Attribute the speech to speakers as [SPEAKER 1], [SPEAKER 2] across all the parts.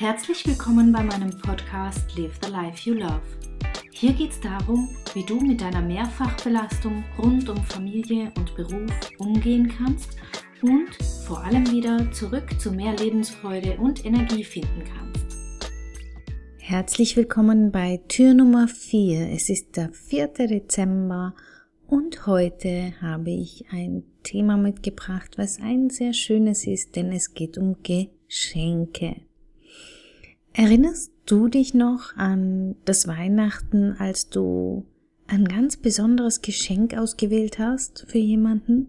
[SPEAKER 1] Herzlich willkommen bei meinem Podcast Live the Life You Love. Hier geht es darum, wie du mit deiner Mehrfachbelastung rund um Familie und Beruf umgehen kannst und vor allem wieder zurück zu mehr Lebensfreude und Energie finden kannst.
[SPEAKER 2] Herzlich willkommen bei Tür Nummer 4. Es ist der 4. Dezember und heute habe ich ein Thema mitgebracht, was ein sehr schönes ist, denn es geht um Geschenke. Erinnerst du dich noch an das Weihnachten, als du ein ganz besonderes Geschenk ausgewählt hast für jemanden?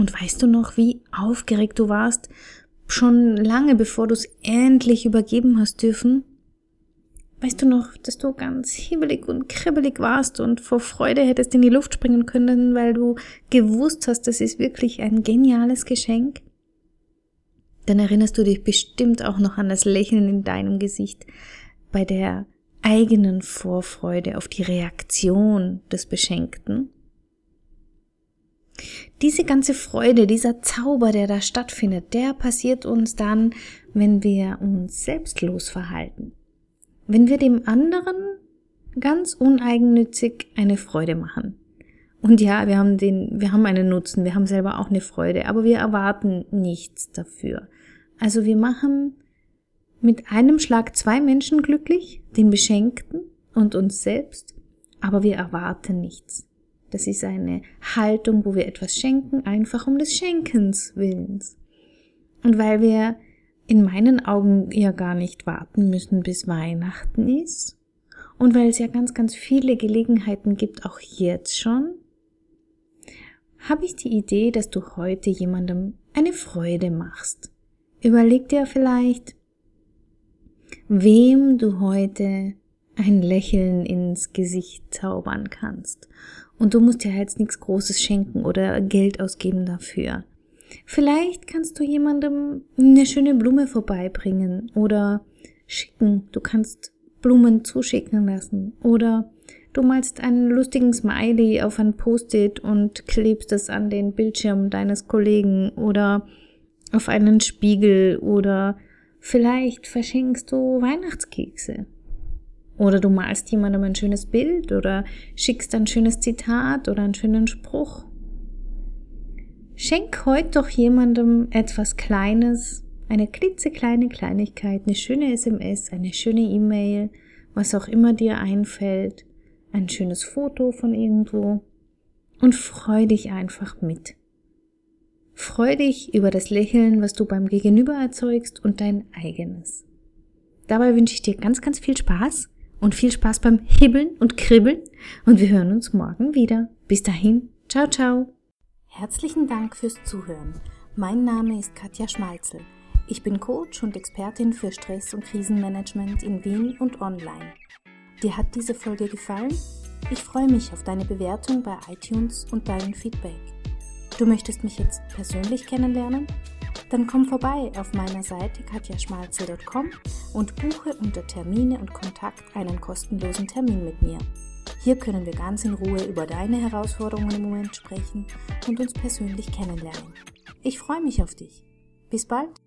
[SPEAKER 2] Und weißt du noch, wie aufgeregt du warst, schon lange bevor du es endlich übergeben hast dürfen? Weißt du noch, dass du ganz hibbelig und kribbelig warst und vor Freude hättest in die Luft springen können, weil du gewusst hast, das ist wirklich ein geniales Geschenk? Dann erinnerst du dich bestimmt auch noch an das Lächeln in deinem Gesicht bei der eigenen Vorfreude auf die Reaktion des Beschenkten. Diese ganze Freude, dieser Zauber, der da stattfindet, der passiert uns dann, wenn wir uns selbstlos verhalten. Wenn wir dem anderen ganz uneigennützig eine Freude machen. Und ja, wir haben den, wir haben einen Nutzen, wir haben selber auch eine Freude, aber wir erwarten nichts dafür. Also wir machen mit einem Schlag zwei Menschen glücklich, den Beschenkten und uns selbst, aber wir erwarten nichts. Das ist eine Haltung, wo wir etwas schenken, einfach um des Schenkens willens. Und weil wir in meinen Augen ja gar nicht warten müssen, bis Weihnachten ist, und weil es ja ganz, ganz viele Gelegenheiten gibt, auch jetzt schon, habe ich die Idee, dass du heute jemandem eine Freude machst. Überleg dir vielleicht, wem du heute ein Lächeln ins Gesicht zaubern kannst. Und du musst dir jetzt nichts Großes schenken oder Geld ausgeben dafür. Vielleicht kannst du jemandem eine schöne Blume vorbeibringen oder schicken. Du kannst Blumen zuschicken lassen oder du malst einen lustigen Smiley auf ein Post-it und klebst es an den Bildschirm deines Kollegen oder auf einen Spiegel oder vielleicht verschenkst du Weihnachtskekse. Oder du malst jemandem ein schönes Bild oder schickst ein schönes Zitat oder einen schönen Spruch. Schenk heute doch jemandem etwas Kleines, eine klitzekleine Kleinigkeit, eine schöne SMS, eine schöne E-Mail, was auch immer dir einfällt, ein schönes Foto von irgendwo und freu dich einfach mit. Freu dich über das Lächeln, was du beim Gegenüber erzeugst und dein eigenes. Dabei wünsche ich dir ganz, ganz viel Spaß und viel Spaß beim Hibbeln und Kribbeln und wir hören uns morgen wieder. Bis dahin, ciao, ciao.
[SPEAKER 1] Herzlichen Dank fürs Zuhören. Mein Name ist Katja Schmalzel. Ich bin Coach und Expertin für Stress- und Krisenmanagement in Wien und online. Dir hat diese Folge gefallen? Ich freue mich auf deine Bewertung bei iTunes und dein Feedback. Du möchtest mich jetzt persönlich kennenlernen? Dann komm vorbei auf meiner Seite katjaschmalzel.com und buche unter Termine und Kontakt einen kostenlosen Termin mit mir. Hier können wir ganz in Ruhe über deine Herausforderungen im Moment sprechen und uns persönlich kennenlernen. Ich freue mich auf dich. Bis bald!